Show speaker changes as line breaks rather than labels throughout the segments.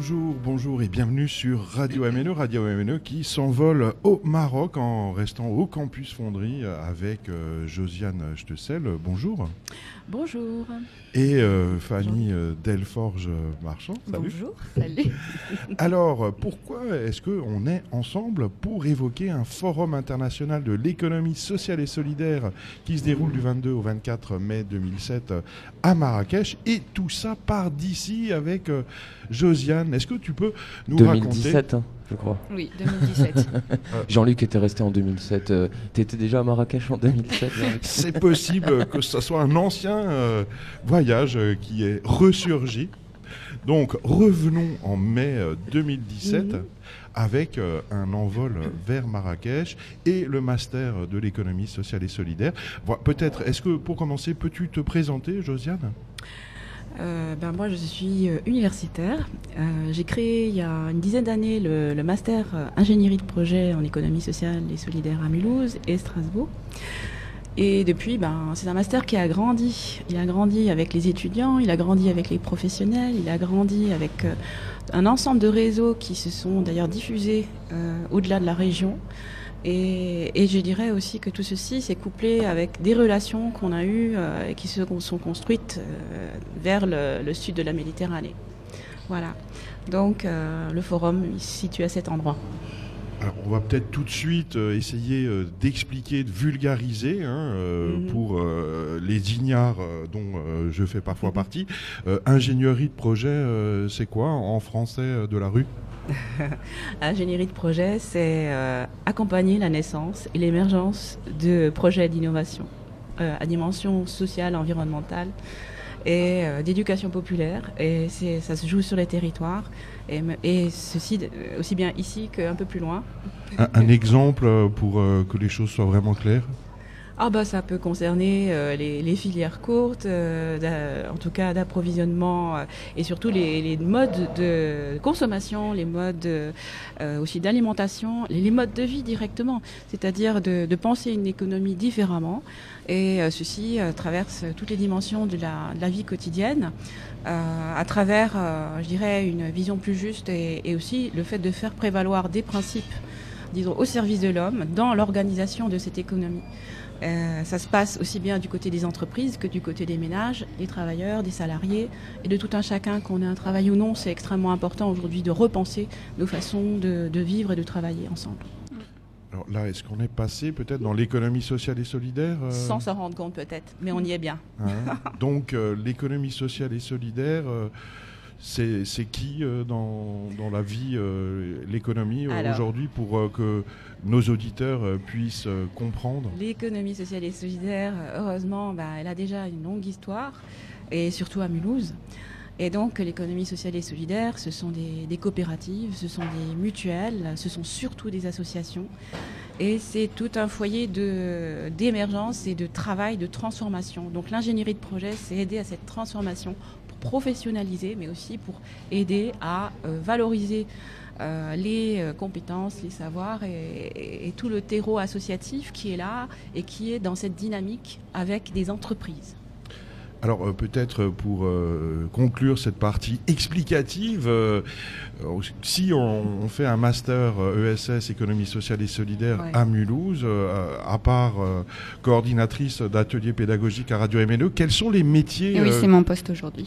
Bonjour, bonjour et bienvenue sur Radio MNE, Radio MNE qui s'envole au Maroc en restant au campus Fonderie avec euh, Josiane Stessel. Bonjour.
Bonjour.
Et euh, Fanny euh, Delforge-Marchand.
Bonjour, salut.
Alors, pourquoi est-ce qu'on est ensemble pour évoquer un forum international de l'économie sociale et solidaire qui se déroule du 22 au 24 mai 2007 à Marrakech? Et tout ça part d'ici avec euh, Josiane. Est-ce que tu peux nous
2017,
raconter
hein, je crois.
Oui, 2017.
Jean-Luc était resté en 2007. Euh, T'étais déjà à Marrakech en 2007 Jean-Luc
C'est possible que ce soit un ancien euh, voyage euh, qui est ressurgi. Donc revenons en mai euh, 2017
Mhm.
avec euh, un envol vers Marrakech et le master de l'économie sociale et solidaire. Voilà, Peut-être, est-ce que pour commencer, peux-tu te présenter, Josiane?
Euh, ben moi, je suis euh, universitaire. Euh, J'ai créé il y a une dizaine d'années le, master ingénierie de projet en économie sociale et solidaire à Mulhouse et Strasbourg. Et depuis, ben, c'est un master qui a grandi. Il a grandi avec les étudiants, il a grandi avec les professionnels, il a grandi avec un ensemble de réseaux qui se sont d'ailleurs diffusés au-delà de la région. Et, je dirais aussi que tout ceci s'est couplé avec des relations qu'on a eues euh, et qui se sont construites euh, vers le, le sud de la Méditerranée. Voilà. Donc euh, le forum il se situe à cet endroit.
Alors, on va peut-être tout de suite euh, essayer euh, d'expliquer, de vulgariser hein, euh,
Mhm.
pour les ignares dont je fais parfois partie. Ingénierie de projet, c'est quoi en français de la rue?
Ingénierie de projet, c'est accompagner la naissance et l'émergence de projets d'innovation à dimension sociale, environnementale et d'éducation populaire. Et c'est- ça se joue sur les territoires. Et, ceci aussi bien ici qu'un peu plus loin.
un, exemple pour euh, que les choses soient vraiment claires?
Ah bah ça peut concerner euh, les, les filières courtes, euh, en tout cas d'approvisionnement euh, et surtout les, les modes de consommation, les modes euh, euh, aussi d'alimentation, les, modes de vie directement, c'est-à-dire de, de penser une économie différemment et euh, ceci traverse toutes les dimensions de la, de la vie quotidienne à travers, je dirais, une vision plus juste et, et aussi le fait de faire prévaloir des principes, disons, au service de l'homme dans l'organisation de cette économie. Euh, ça se passe aussi bien du côté des entreprises que du côté des ménages, des travailleurs, des salariés et de tout un chacun, qu'on ait un travail ou non. C'est extrêmement important aujourd'hui de repenser nos façons de, de vivre et de travailler ensemble.
Alors là, est-ce qu'on est passé peut-être dans l'économie sociale et solidaire euh,
Sans s'en rendre compte peut-être, mais on y est bien.
hein? Donc euh, l'économie sociale et solidaire, c'est qui euh, dans, dans la vie, euh, l'économie euh, aujourd'hui pour que nos auditeurs puissent comprendre?
L'économie sociale et solidaire, heureusement, bah, elle a déjà une longue histoire, et surtout à Mulhouse. Et donc, l'économie sociale et solidaire, ce sont des, des coopératives, ce sont des mutuelles, ce sont surtout des associations. Et c'est tout un foyer de- d'émergence et de travail, de transformation. Donc, l'ingénierie de projet, c'est aider à cette transformation professionnaliser, mais aussi pour aider à euh, valoriser euh, les euh, compétences, les savoirs et, tout le terreau associatif qui est là et qui est dans cette dynamique avec des entreprises.
Alors euh, peut-être pour euh, conclure cette partie explicative, euh, euh, si on, on fait un master euh, ESS économie sociale et solidaire
Ouais.
à Mulhouse, euh, à part euh, coordinatrice d'ateliers pédagogiques à Radio MNE, quels sont les métiers
Et oui,
euh,
c'est mon poste aujourd'hui.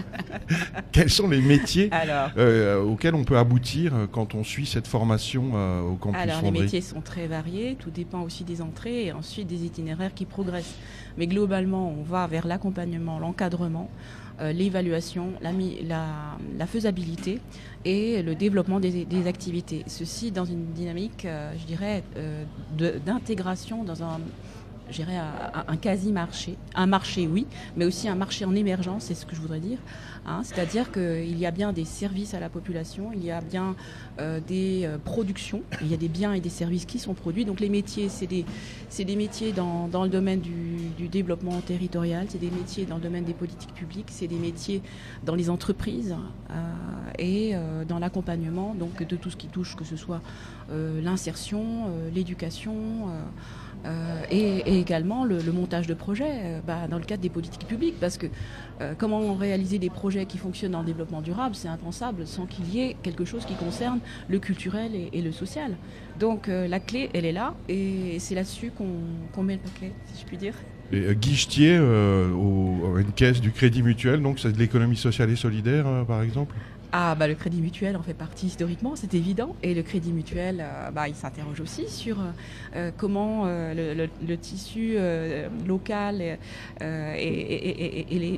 quels sont les métiers
Alors,
euh, auxquels on peut aboutir euh, quand on suit cette formation euh, au campus
alors les métiers sont très variés, tout dépend aussi des entrées et ensuite des itinéraires qui progressent. Mais globalement, on va vers l'accompagnement, l'encadrement, euh, l'évaluation, la, faisabilité et le développement des, activités. Ceci dans une dynamique, euh, je dirais, euh, d'intégration dans un je dirais, un, quasi-marché. Un marché, oui, mais aussi un marché en émergence, c'est ce que je voudrais dire. hein. C'est-à-dire qu'il y a bien des services à la population, il y a bien euh, des euh, productions, il y a des biens et des services qui sont produits. Donc les métiers, c'est des, métiers dans, le domaine du, développement territorial, c'est des métiers dans le domaine des politiques publiques, c'est des métiers dans les entreprises euh, et dans l'accompagnement de tout ce qui touche, que ce soit l'insertion, l'éducation. Euh, euh, et, également le, montage de projets bah, dans le cadre des politiques publiques, parce que comment réaliser des projets qui fonctionnent en développement durable, c'est impensable sans qu'il y ait quelque chose qui concerne le culturel et, le social. Donc la clé, elle est là, et c'est là-dessus qu'on met le paquet, si je puis dire.
Et, guichetier au, une caisse du Crédit Mutuel, donc c'est de l'économie sociale et solidaire, par exemple?
Ah, bah, le Crédit Mutuel en fait partie historiquement, c'est évident. Et le Crédit Mutuel, euh, bah, il s'interroge aussi sur euh, euh, comment le, tissu local et,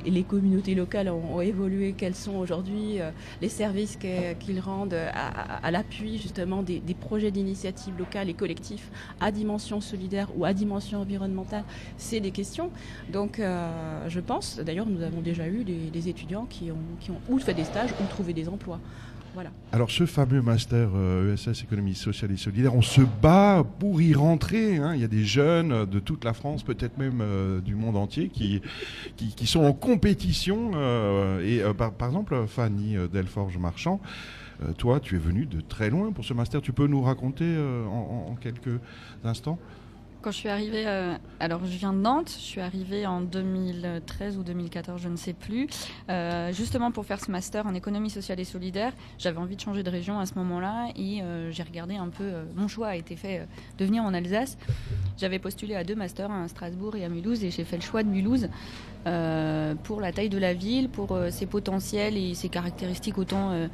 les, communautés locales ont, évolué, quels sont aujourd'hui les services qu'ils rendent à, l'appui justement des, projets d'initiative locale et collectifs à dimension solidaire ou à dimension environnementale. C'est des questions. Donc, je pense, d'ailleurs, nous avons déjà eu des, étudiants qui ont, qui ont ou fait des stages ou trouvé des
Alors ce fameux master ESS euh, e économie sociale et solidaire, on se bat pour y rentrer. Hein. Il y a des jeunes de toute la France, peut-être même euh, du monde entier, qui, sont en compétition. Euh, et par, exemple, Fanny Delforge-Marchand, toi, tu es venue de très loin pour ce master. Tu peux nous raconter en quelques instants?
Quand je suis arrivée, euh, alors je viens de Nantes, je suis arrivée en 2013 ou 2014, je ne sais plus, euh, justement pour faire ce master en économie sociale et solidaire. J'avais envie de changer de région à ce moment-là et euh, j'ai regardé un peu, mon choix a été fait de venir en Alsace. J'avais postulé à deux masters, à Strasbourg et à Mulhouse, et j'ai fait le choix de Mulhouse pour la taille de la ville, pour ses potentiels et ses caractéristiques autant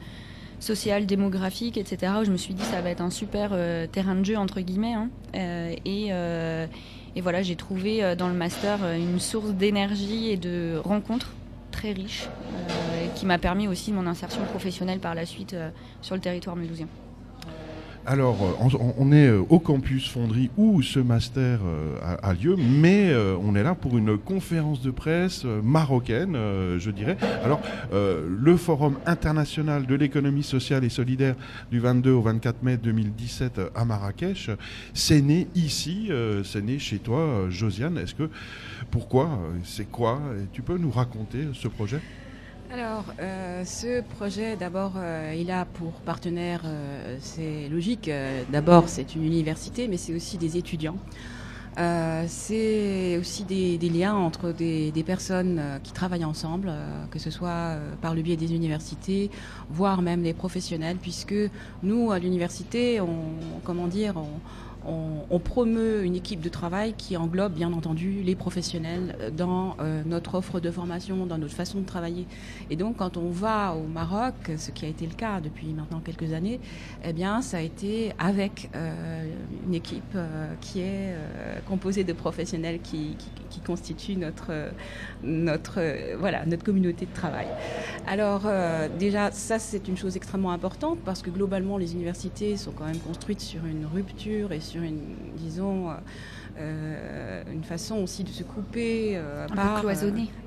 social, démographique, etc. Où je me suis dit ça va être un super euh, terrain de jeu entre guillemets. Hein. Euh, euh, et, voilà, j'ai trouvé dans le master une source d'énergie et de rencontres très riche qui m'a permis aussi mon insertion professionnelle par la suite sur le territoire mulhousien.
Alors, euh, on est euh, au campus Fonderie où ce master euh, a, lieu, mais on est là pour une conférence de presse marocaine, je dirais. Alors, le Forum international de l'économie sociale et solidaire du 22 au 24 mai 2017 à Marrakech, c'est né ici, c'est né chez toi, Josiane. Est-ce que, pourquoi, c'est quoi Tu peux nous raconter ce projet?
Alors, euh, ce projet, d'abord, euh, il a pour partenaire, euh, c'est logique, d'abord c'est une université, mais c'est aussi des étudiants. c'est aussi des, liens entre des, personnes qui travaillent ensemble, que ce soit par le biais des universités, voire même des professionnels, puisque nous, à l'université, on, comment dire, on, on, promeut une équipe de travail qui englobe bien entendu les professionnels dans euh, notre offre de formation, dans notre façon de travailler. Et donc quand on va au Maroc, ce qui a été le cas depuis maintenant quelques années, eh bien ça a été avec euh, une équipe euh, qui est composée de professionnels qui, qui constituent notre, notre, voilà, notre communauté de travail. Alors déjà ça c'est une chose extrêmement importante parce que globalement les universités sont quand même construites sur une rupture et sur une, disons, euh, euh, une façon aussi de se couper
euh, par,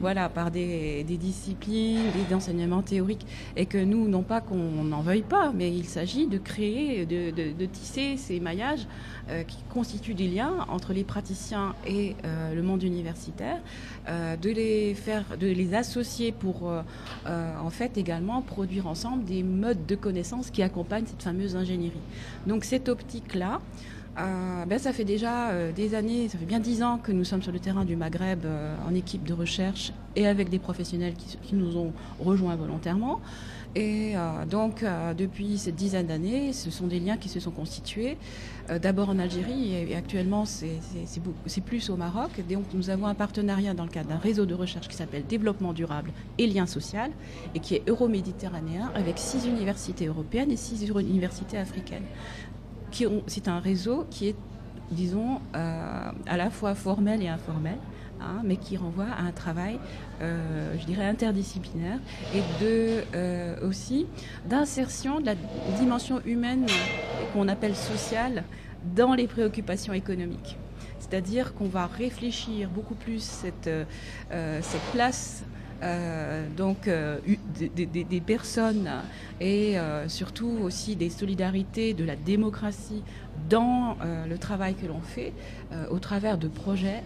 voilà, par des, disciplines, des enseignements théoriques, et que nous, non pas qu'on n'en veuille pas, mais il s'agit de créer, de, tisser ces maillages qui constituent des liens entre les praticiens et le monde universitaire, de les faire, de les associer pour en fait également produire ensemble des modes de connaissances qui accompagnent cette fameuse ingénierie. Donc cette optique-là, euh, ben, ça fait déjà euh, des années, ça fait bien dix ans que nous sommes sur le terrain du Maghreb euh, en équipe de recherche et avec des professionnels qui, nous ont rejoints volontairement. Et donc, depuis cette dizaine d'années, ce sont des liens qui se sont constitués. D'abord en Algérie et, actuellement, c'est plus au Maroc. Donc, nous avons un partenariat dans le cadre d'un réseau de recherche qui s'appelle Développement durable et lien social et qui est euroméditerranéen avec six universités européennes et six universités africaines c'est un réseau qui est, disons, euh, à la fois formel et informel. Hein, mais qui renvoie à un travail, euh, je dirais, interdisciplinaire et euh, aussi d'insertion de la dimension humaine qu'on appelle sociale dans les préoccupations économiques. C'est-à-dire qu'on va réfléchir beaucoup plus cette, cette place euh, donc euh, des, personnes et euh, surtout aussi des solidarités, de la démocratie dans le travail que l'on fait au travers de projets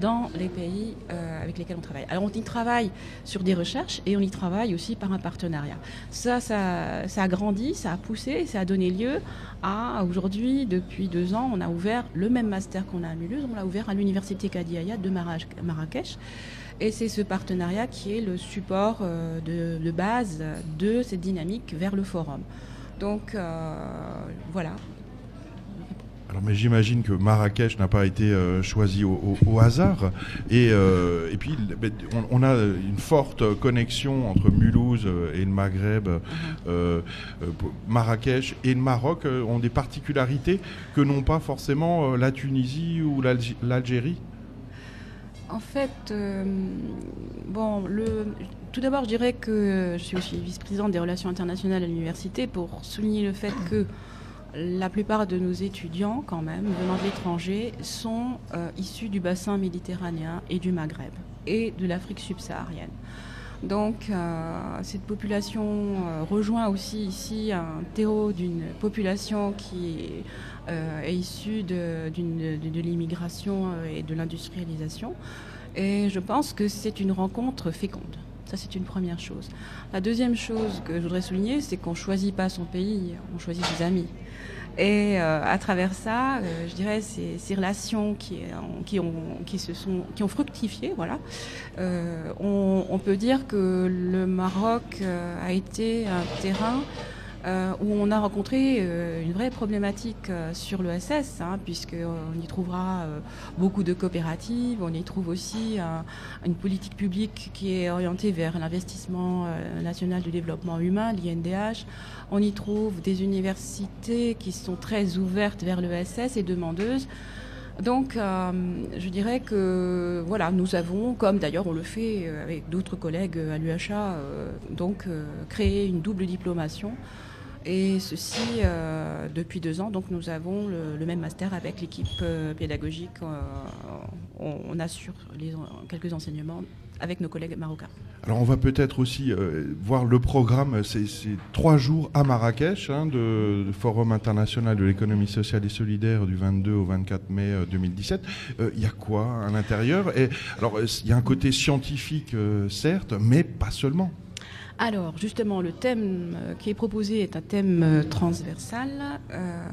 dans les pays avec lesquels on travaille. Alors on y travaille sur des recherches et on y travaille aussi par un partenariat. Ça, ça, ça a grandi, ça a poussé, ça a donné lieu à aujourd'hui, depuis deux ans, on a ouvert le même master qu'on a à Mulhouse, on l'a ouvert à l'université Kadiaya de Marrakech. Et c'est ce partenariat qui est le support de, base de cette dynamique vers le forum. Donc voilà,
alors, mais j'imagine que Marrakech n'a pas été euh, choisi au, hasard. Et, euh, et puis, on, a une forte connexion entre Mulhouse et le Maghreb. Euh, Marrakech et le Maroc ont des particularités que n'ont pas forcément la Tunisie ou l'Algérie.
En fait, bon, le, tout d'abord, je dirais que je suis aussi vice-présidente des relations internationales à l'université pour souligner le fait que la plupart de nos étudiants, quand même, venant de l'étranger, sont euh, issus du bassin méditerranéen et du Maghreb et de l'Afrique subsaharienne. Donc euh, cette population euh, rejoint aussi ici un terreau d'une population qui est issue de, de l'immigration et de l'industrialisation. Et je pense que c'est une rencontre féconde. Ça, c'est une première chose. La deuxième chose que je voudrais souligner, c'est qu'on ne choisit pas son pays, on choisit ses amis. Et euh, à travers ça, euh, je dirais ces, relations qui, ont, se sont, qui ont fructifié, voilà. Euh, on, peut dire que le Maroc a été un terrain euh, où on a rencontré euh, une vraie problématique euh, sur l'ESS, hein, puisqu'on y trouvera beaucoup de coopératives, on y trouve aussi une politique publique qui est orientée vers l'investissement national du développement humain, l'INDH. On y trouve des universités qui sont très ouvertes vers l'ESS et demandeuses. Donc, je dirais que voilà, nous avons, comme d'ailleurs on le fait avec d'autres collègues à l'UHA, donc créé une double diplomation et ceci euh, depuis deux ans. Donc nous avons le, même master avec l'équipe euh, pédagogique. Euh, on, assure les, quelques enseignements avec nos collègues marocains.
Alors on va peut-être aussi voir le programme, c'est trois jours à Marrakech, hein, de, Forum international de l'économie sociale et solidaire du 22 au 24 mai 2017. Il y a quoi à l'intérieur? Alors il y a un côté scientifique certes, mais pas seulement.
Alors, justement, le thème euh, qui est proposé est un thème euh, transversal. Euh,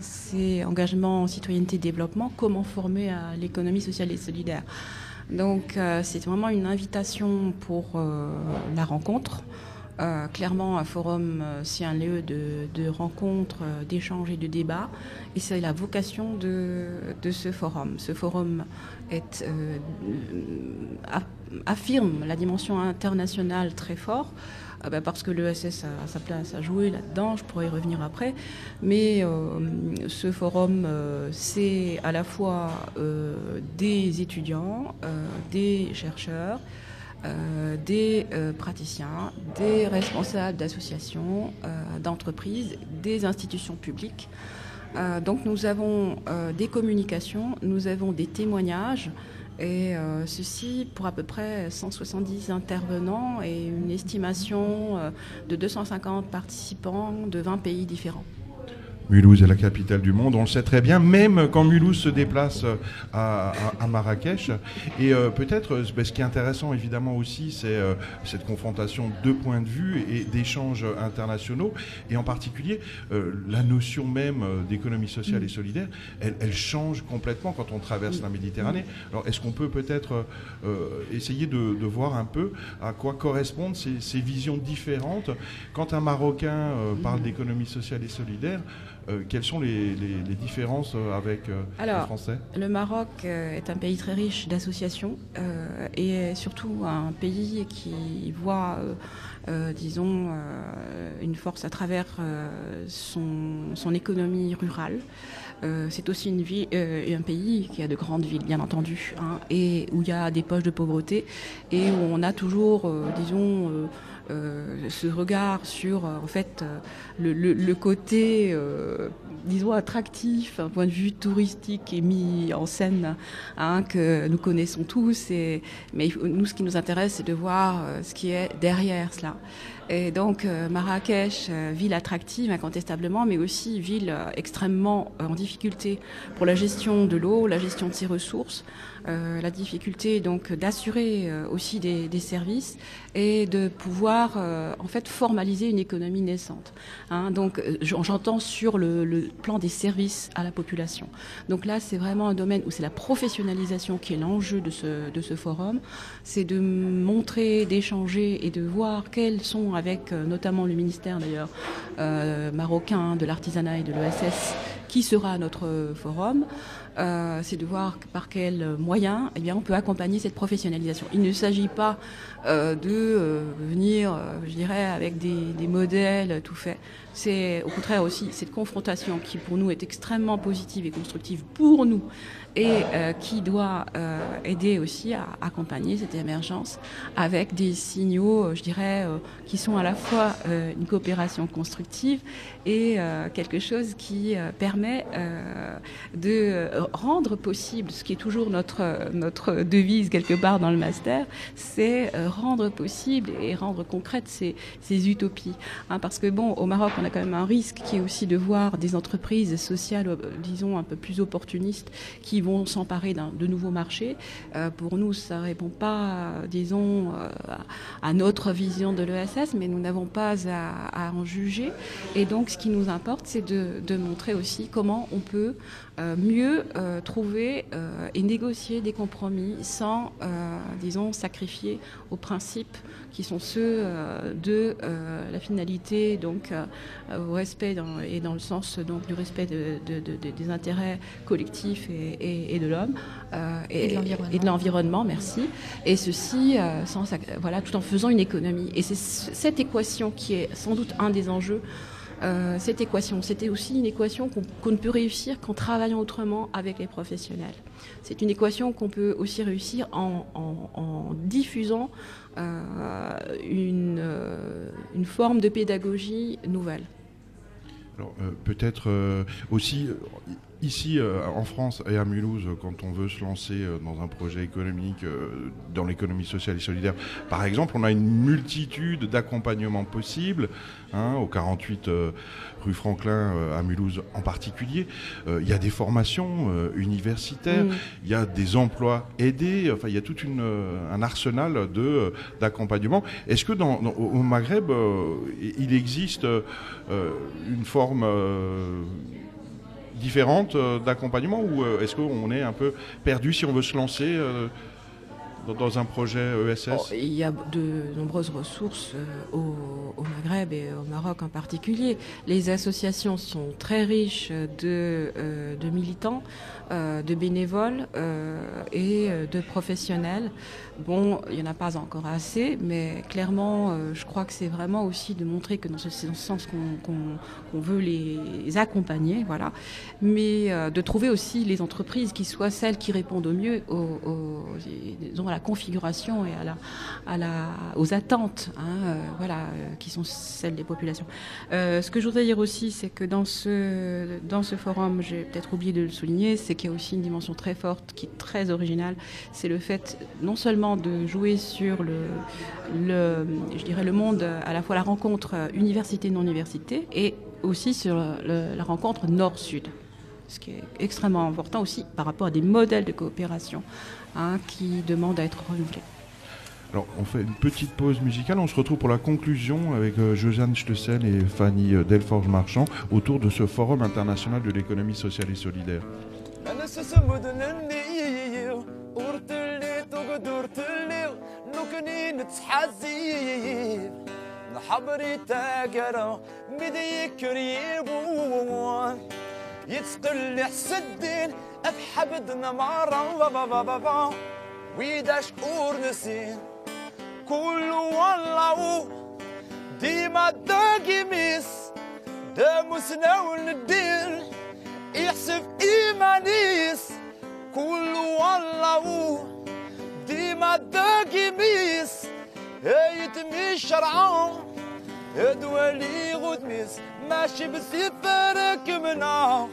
c'est engagement, citoyenneté, développement, comment former à l'économie sociale et solidaire. Donc, c'est vraiment une invitation pour la rencontre. Clairement, un forum, c'est un lieu de, rencontre, d'échange et de débat. Et c'est la vocation de, ce forum. Ce forum affirme la dimension internationale très fort. Ah ben, parce que l'ESS a, sa place à jouer là-dedans, je pourrais y revenir après. Mais euh, ce forum, euh, c'est à la fois euh, des étudiants, des chercheurs, des praticiens, des responsables d'associations, d'entreprises, des institutions publiques. donc nous avons des communications, nous avons des témoignages, et euh, ceci pour à peu près 170 intervenants et une estimation euh, de 250 participants de 20 pays différents.
Mulhouse est la capitale du monde, on le sait très bien, même quand Mulhouse se déplace euh, à, Marrakech. Et euh, peut-être, euh, ben, ce qui est intéressant évidemment aussi, c'est cette confrontation de points de vue et d'échanges internationaux, et en particulier la notion même d'économie sociale et solidaire, elle, change complètement quand on traverse la Méditerranée. Alors est-ce qu'on peut peut-être essayer de, voir un peu à quoi correspondent ces, ces visions différentes? Quand un Marocain parle d'économie sociale et solidaire euh, quelles sont les, différences euh, avec euh,
le
français
Le Maroc est un pays très riche d'associations et surtout un pays qui voit, disons, une force à travers son, son économie rurale. C'est aussi une ville, un pays qui a de grandes villes, bien entendu, hein, et où il y a des poches de pauvreté et où on a toujours, disons, euh, ce regard sur euh, en fait euh, le, côté disons, attractif, un point de vue touristique et mis en scène, hein, que nous connaissons tous. Et, mais nous, ce qui nous intéresse, c'est de voir ce qui est derrière cela. Et donc euh, Marrakech, euh, ville attractive incontestablement, mais aussi ville euh, extrêmement en difficulté pour la gestion de l'eau, la gestion de ses ressources, la difficulté donc d'assurer aussi des, services et de pouvoir en fait formaliser une économie naissante. Hein. donc j'entends sur le, plan des services à la population. Donc là c'est vraiment un domaine où c'est la professionnalisation qui est l'enjeu de ce, de ce forum, c'est de montrer, d'échanger et de voir quels sont avec euh, notamment le ministère d'ailleurs euh, marocain de l'artisanat et de l'ESS qui sera notre forum, euh, c'est de voir par quels eh bien, on peut accompagner cette professionnalisation. Il ne s'agit pas de venir, je dirais, avec des modèles tout faits. C'est au contraire aussi cette confrontation qui pour nous est extrêmement positive et constructive pour nous et euh, qui doit euh, aider aussi à accompagner cette émergence avec des signaux, euh, je dirais, qui sont à la fois une coopération constructive et quelque chose qui permet de rendre possible, ce qui est toujours notre, notre devise quelque part dans le master, c'est rendre possible et rendre concrète ces, ces utopies. Hein, parce que bon, au Maroc, on a quand même un risque qui est aussi de voir des entreprises sociales, disons, un peu plus opportunistes qui vont s'emparer de nouveaux marchés. Euh, pour nous, ça ne répond pas, disons, euh, à notre vision de l'ESS, mais nous n'avons pas à, en juger. Et donc, ce qui nous importe, c'est de, montrer aussi comment on peut euh, mieux trouver et négocier des compromis sans, disons, sacrifier aux principes qui sont ceux de la finalité, donc au respect et dans le sens donc du respect de, des intérêts collectifs et, de l'homme et, et, de l'environnement. Merci. Et ceci, sans, voilà, tout en faisant une économie. Et c'est cette équation qui est sans doute un des enjeux euh, cette équation. C'était aussi une équation qu'on ne peut réussir qu'en travaillant autrement avec les professionnels. C'est une équation qu'on peut aussi réussir en, diffusant euh, une, euh, une, forme de pédagogie nouvelle.
Alors peut-être aussi Ici, euh, en France et à Mulhouse, quand on veut se lancer euh, dans un projet économique, euh, dans l'économie sociale et solidaire, par exemple, on a une multitude d'accompagnements possibles, hein, au 48 rue Franklin à Mulhouse en particulier. Il y a des formations universitaires, mm. il y a des emplois aidés, enfin, il y a tout une, un arsenal de, d'accompagnement. Est-ce que dans, au Maghreb, il existe une forme différentes euh, d'accompagnement ou euh, est-ce qu'on est un peu perdu si on veut se lancer euh, dans, un projet ESS
Il y a de nombreuses ressources au, Maghreb et au Maroc en particulier. Les associations sont très riches de militants, de bénévoles et de professionnels. Bon, il n'y en a pas encore assez, mais clairement, euh, je crois que c'est vraiment aussi de montrer que dans ce, sens qu'on veut les accompagner, voilà. Mais euh, de trouver aussi les entreprises qui soient celles qui répondent au mieux aux, à la configuration et à la, aux attentes, hein, euh, voilà, qui sont celles des populations. ce que je voudrais dire aussi, c'est que dans ce, dans ce forum, j'ai peut-être oublié de le souligner, c'est qu'il y a aussi une dimension très forte qui est très originale, c'est le fait non seulement de jouer sur le, je dirais le monde, à la fois la rencontre université-non-université et aussi sur la rencontre nord-sud. Ce qui est extrêmement important aussi par rapport à des modèles de coopération hein, qui demandent à être renouvelés.
Alors, on fait une petite pause musicale. On se retrouve pour la conclusion avec euh, Josiane et Fanny euh, Delforge-Marchand autour de ce Forum international de l'économie sociale et solidaire.
나는 수수무든 언니예요 ورتلي توقد ورتلي نوكني نتحزيب نحبري تاقرا بدي كريبو يتقل حسدين أفحبدنا مرة. بابا بابا بابا ويداش أور نسين. كل والله ديما داقي ميس داموسنا وندير احسب إيمانيس. كل والله ديما داقيميس هيتمي شرعه هدولي غدميس. ماشي بسفرك مناه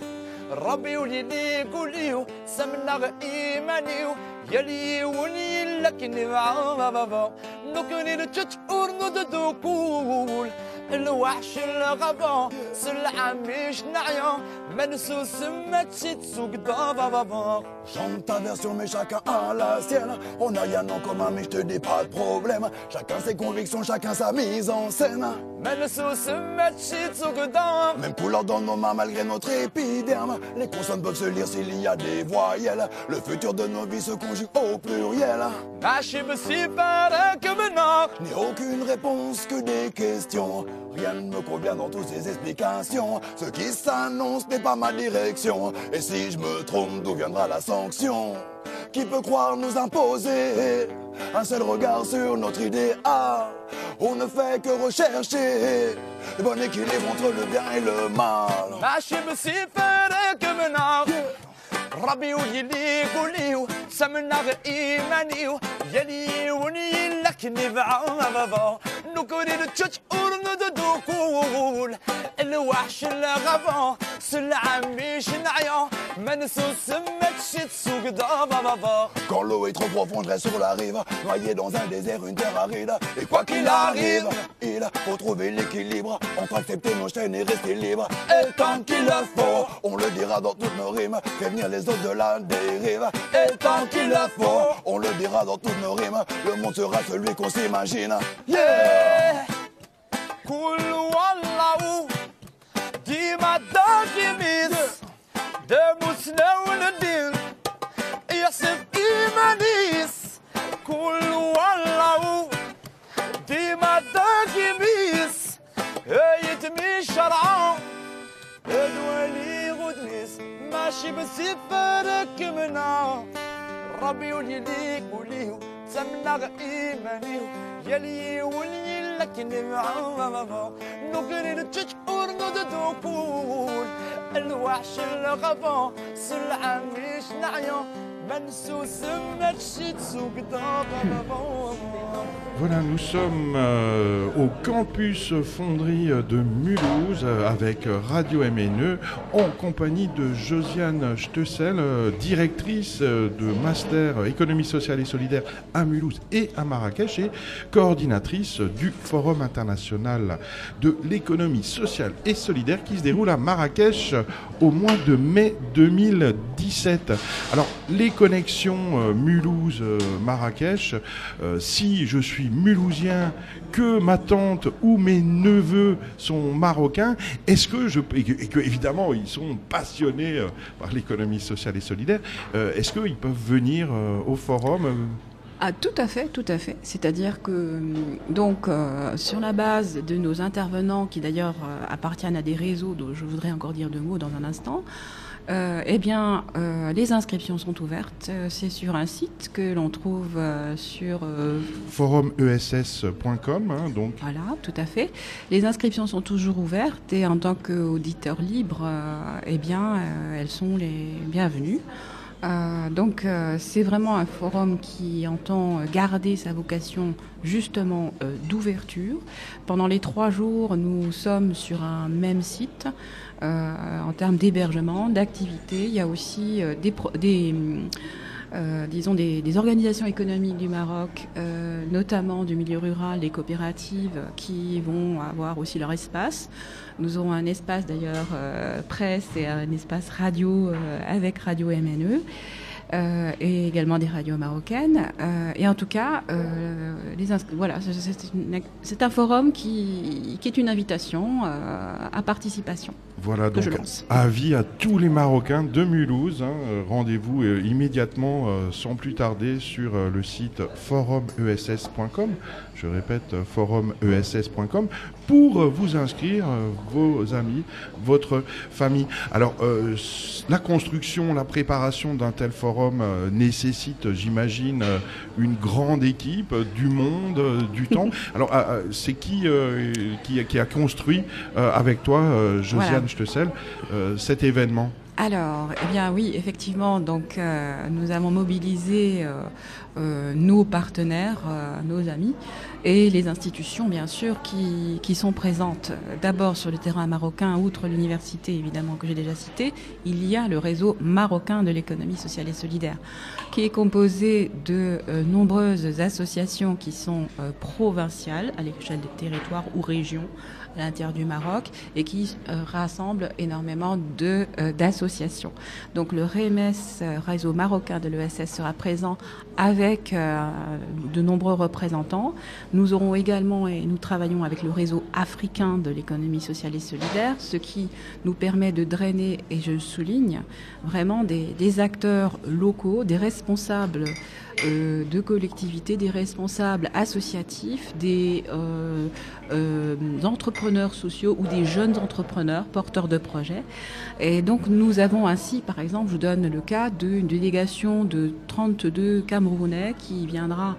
ربي وليلي قوليو سمنا إيمانيو يلي ولي لك نبعا بابا نكني لتشتور نددوكول الوحش الغبا سلعة مش نعيا. Bensu Sumachitsuk Dovavavor.
Chante ta version, mais chacun a la sienne. On a rien en commun, mais je te dis pas de problème. Chacun ses convictions, chacun sa mise en scène.
Bensu Sumachitsuk Dov.
Même couleur dans nos mains, malgré notre épiderme. Les consonnes peuvent se lire s'il y a des voyelles. Le futur de nos vies se conjugue au pluriel.
Hachim Sipara Kemenor.
n'ai aucune réponse que des questions. Rien ne me convient dans toutes ces explications. Ce qui s'annonce n'est pas ma direction. Et si je me trompe, d'où viendra la sanction Qui peut croire nous imposer un seul regard sur notre idéal On ne fait que rechercher le bon équilibre entre le bien et le mal.
ماشي بسفرك منار ربي ويلي قولي سمنا إيماني يلي وني لك نبع بابا نكوني نتشور نددوكول الوحش الغابة سلعة مش نعيا منسوس ما تشي تسوق دابا بابا
Quand l'eau est trop profonde, je reste sur la rive, noyé dans un désert, une terre aride. Et quoi qu'il arrive, il faut trouver l'équilibre entre accepter nos chaînes et rester libre. Et tant qu'il le faut, on le dira dans toutes nos rimes, prévenir les autres de la dérive. Et tant qu'il le faut, on le dira dans toutes nos rimes, le monde sera celui qu'on s'imagine. Yeah!
كل والله ديما داكميس دموسنا وندير يحسب إيمانيس كل والله ديما داكميس يتمي شرعان الولي غدنيس ماشي بسفرك منا ربي وليليك وليه تملغ إيماني يلي ولي لكن معوض نقرر تشعور ندوكول الوحش الغفو سلعة مش نعيو.
Voilà, nous sommes euh, au campus fonderie de Mulhouse euh, avec Radio MNE en compagnie de Josiane Stessel, euh, directrice de master économie sociale et solidaire à Mulhouse et à Marrakech et coordinatrice du Forum international de l'économie sociale et solidaire qui se déroule à Marrakech au mois de mai 2017. Alors, l'économie connexions euh, Mulhouse-Marrakech, euh, si je suis mulhousien, que ma tante ou mes neveux sont marocains, est-ce que je et que, et que, évidemment ils sont passionnés euh, par l'économie sociale et solidaire, euh, est-ce qu'ils peuvent venir euh, au forum euh,
Ah, tout à fait, tout à fait. C'est-à-dire que, hum, donc, euh, sur la base de nos intervenants, qui d'ailleurs euh, appartiennent à des réseaux dont je voudrais encore dire deux mots dans un instant, euh, eh bien, euh, les inscriptions sont ouvertes. Euh, C'est sur un site que l'on trouve euh, sur euh,
forumess.com hein, donc
Voilà, tout à fait. Les inscriptions sont toujours ouvertes et en tant qu'auditeur libre, euh, eh bien, elles sont les bienvenues. Euh, donc, euh, c'est vraiment un forum qui entend garder sa vocation justement euh, d'ouverture. Pendant les trois jours, nous sommes sur un même site. Euh, en termes d'hébergement, d'activité, il y a aussi euh, des, des, euh, disons des, des organisations économiques du Maroc, euh, notamment du milieu rural, des coopératives qui vont avoir aussi leur espace. Nous aurons un espace d'ailleurs euh, presse et un espace radio euh, avec Radio MNE. Euh, et également des radios marocaines. Euh, et en tout cas, euh, les voilà, c'est- un forum qui, qui est une invitation euh, à participation.
Voilà, donc avis à tous les Marocains de Mulhouse. hein, Rendez-vous immédiatement, sans plus tarder, sur le site forumess.com. Je répète, forumess.com pour vous inscrire, vos amis, votre famille. Alors, la construction, la préparation d'un tel forum euh, nécessite, j'imagine, euh, une grande équipe, euh, du monde, euh, du temps. Alors, ah, ah, c'est qui, euh, qui, qui a construit euh, avec toi, euh, Josiane
Voilà.
Stessel, euh, cet événement?
Alors, eh bien oui, effectivement, donc euh, nous avons mobilisé euh, euh, nos partenaires, euh, nos amis et les institutions, bien sûr, qui, qui sont présentes. D'abord sur le terrain marocain, outre l'université évidemment que j'ai déjà cité, il y a le réseau marocain de l'économie sociale et solidaire, qui est composé de nombreuses associations qui sont provinciales à l'échelle des territoires ou régions à l'intérieur du Maroc et qui euh, rassemble énormément de euh, d'associations. Donc le REMES, euh, réseau marocain de l'ESS, sera présent avec de nombreux représentants. Nous aurons également et nous travaillons avec le réseau africain de l'économie sociale et solidaire, ce qui nous permet de drainer, et je souligne, vraiment des, des acteurs locaux, des responsables de collectivités, des responsables associatifs, des euh, euh, sociaux ou des jeunes entrepreneurs porteurs de projets. Et donc nous avons ainsi, par exemple, je vous donne le cas d'une délégation de 32 Camerounais qui viendra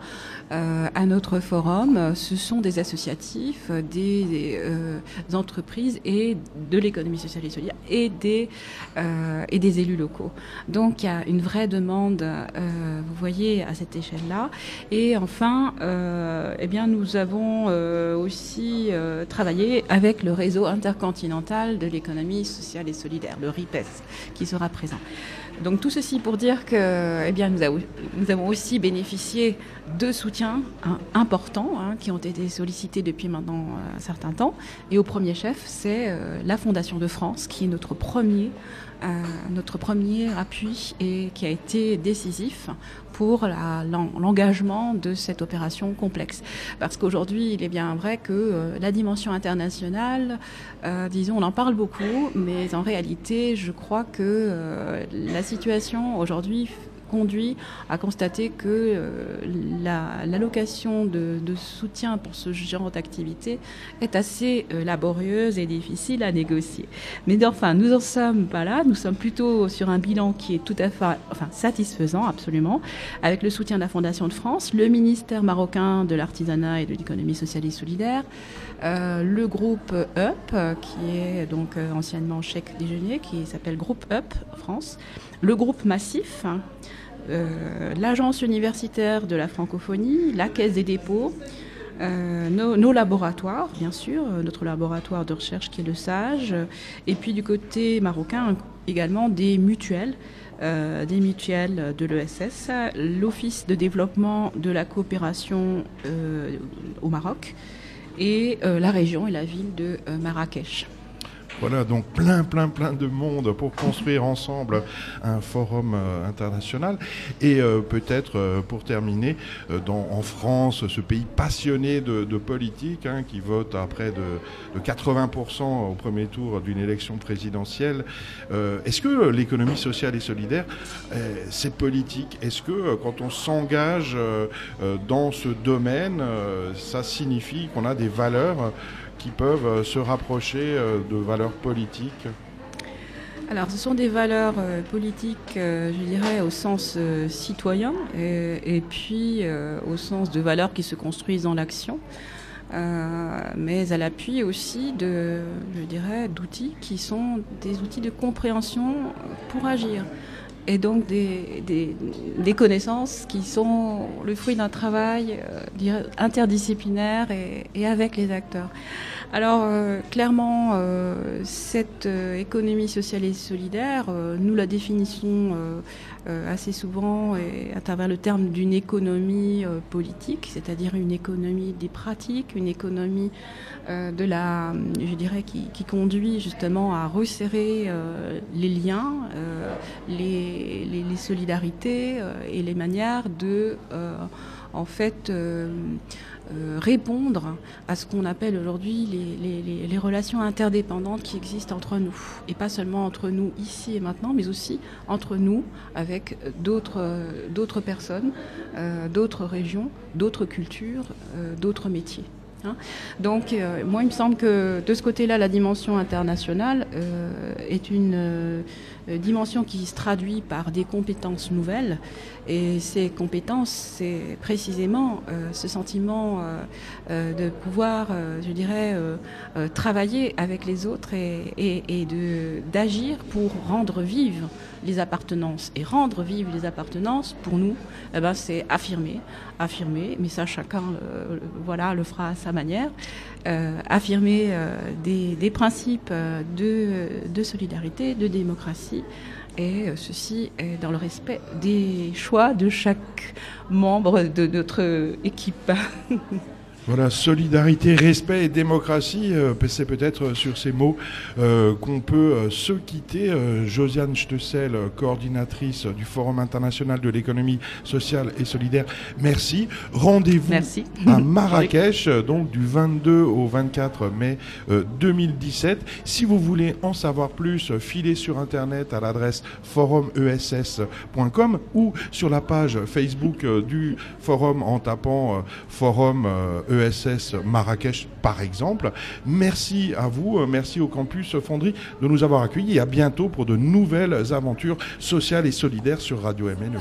euh, à notre forum. Ce sont des associatifs, des euh, entreprises et de l'économie sociale et solidaire et des, euh, et des élus locaux. Donc il y a une vraie demande, euh, vous voyez, à cette échelle-là. Et enfin, euh, eh bien, nous avons euh, aussi euh, travaillé avec le réseau intercontinental de l'économie sociale et solidaire, le RIPES, qui sera présent. Donc tout ceci pour dire que eh bien, nous, avons, aussi bénéficié de soutiens hein, importants hein, qui ont été sollicités depuis maintenant euh, un certain temps. Et au premier chef, c'est euh, la Fondation de France qui est notre premier, notre premier appui et qui a été décisif pour l'engagement de cette opération complexe. Parce qu'aujourd'hui, il est bien vrai que euh, la dimension internationale, euh, disons, on en parle beaucoup, mais en réalité, je crois que euh, la situation aujourd'hui conduit à constater que euh, la- l'allocation de, soutien pour ce genre d'activité est assez euh, laborieuse et difficile à négocier. Mais enfin, nous en sommes pas là. Nous sommes plutôt sur un bilan qui est tout à fait, satisfaisant, absolument, avec le soutien de la Fondation de France, le ministère marocain de l'artisanat et de l'économie sociale et solidaire, euh, le groupe UP, qui est donc anciennement Chèque Déjeuner, qui s'appelle Groupe UP France, le groupe Massif, hein, euh, l'agence universitaire de la francophonie, la Caisse des dépôts, euh, nos, laboratoires, bien sûr, euh, notre laboratoire de recherche qui est le SAGE, et puis du côté marocain également des mutuelles, des mutuelles de l'ESS, l'Office de développement de la coopération au Maroc et la région et la ville de Marrakech.
Voilà, donc plein, plein, plein de monde pour construire ensemble un forum euh, international. Et euh, peut-être, euh, pour terminer, dans, en France, ce pays passionné de, de politique, hein, qui vote à près de, de 80% au premier tour d'une élection présidentielle, est-ce que l'économie sociale et solidaire, c'est politique? Est-ce que quand on s'engage dans ce domaine, ça signifie qu'on a des valeurs qui peuvent euh, se rapprocher euh, de valeurs politiques
Alors, ce sont des valeurs euh, politiques, je dirais, au sens citoyen, et, et puis au sens de valeurs qui se construisent dans l'action, mais à l'appui aussi de, je dirais, d'outils qui sont des outils de compréhension pour agir. Et donc des, connaissances qui sont le fruit d'un travail euh, interdisciplinaire et avec les acteurs. Alors euh, clairement, euh, cette euh, économie sociale et solidaire, euh, nous la définissons euh, euh, assez souvent et à travers le terme d'une économie politique, c'est-à-dire une économie des pratiques, une économie de la, je dirais, qui, qui conduit justement à resserrer les liens, les, les, les solidarités et les manières de, en fait, euh, répondre à ce qu'on appelle aujourd'hui les, les, les, relations interdépendantes qui existent entre nous. Et pas seulement entre nous ici et maintenant, mais aussi entre nous avec d'autres euh, personnes, euh, d'autres régions, d'autres cultures, euh, d'autres métiers. Hein. Donc, euh, moi, il me semble que de ce côté-là, la dimension internationale euh, est une, euh, euh, dimension qui se traduit par des compétences nouvelles. Et ces compétences, c'est précisément euh, ce sentiment euh, euh, de pouvoir, je dirais, travailler avec les autres et, d'agir pour rendre vives les appartenances. Et rendre vives les appartenances, pour nous, eh ben, c'est affirmer, affirmer, mais ça chacun euh, voilà, le fera à sa manière, affirmer des, principes de solidarité, de démocratie, et euh, ceci est dans le respect des choix de chaque membre de notre équipe.
Voilà, solidarité, respect et démocratie, euh, c'est peut-être sur ces mots euh, qu'on peut euh, se quitter. Euh, Josiane Stessel, coordinatrice du Forum international de l'économie sociale et solidaire, merci. Rendez-vous à Marrakech, donc du 22 au 24 mai euh, 2017. Si vous voulez en savoir plus, filez sur Internet à l'adresse forumess.com ou sur la page Facebook du forum en tapant forum l'ESS Marrakech par exemple. Merci à vous, euh, merci au campus Fondry de nous avoir accueillis et à bientôt pour de nouvelles aventures sociales et solidaires sur Radio MNE.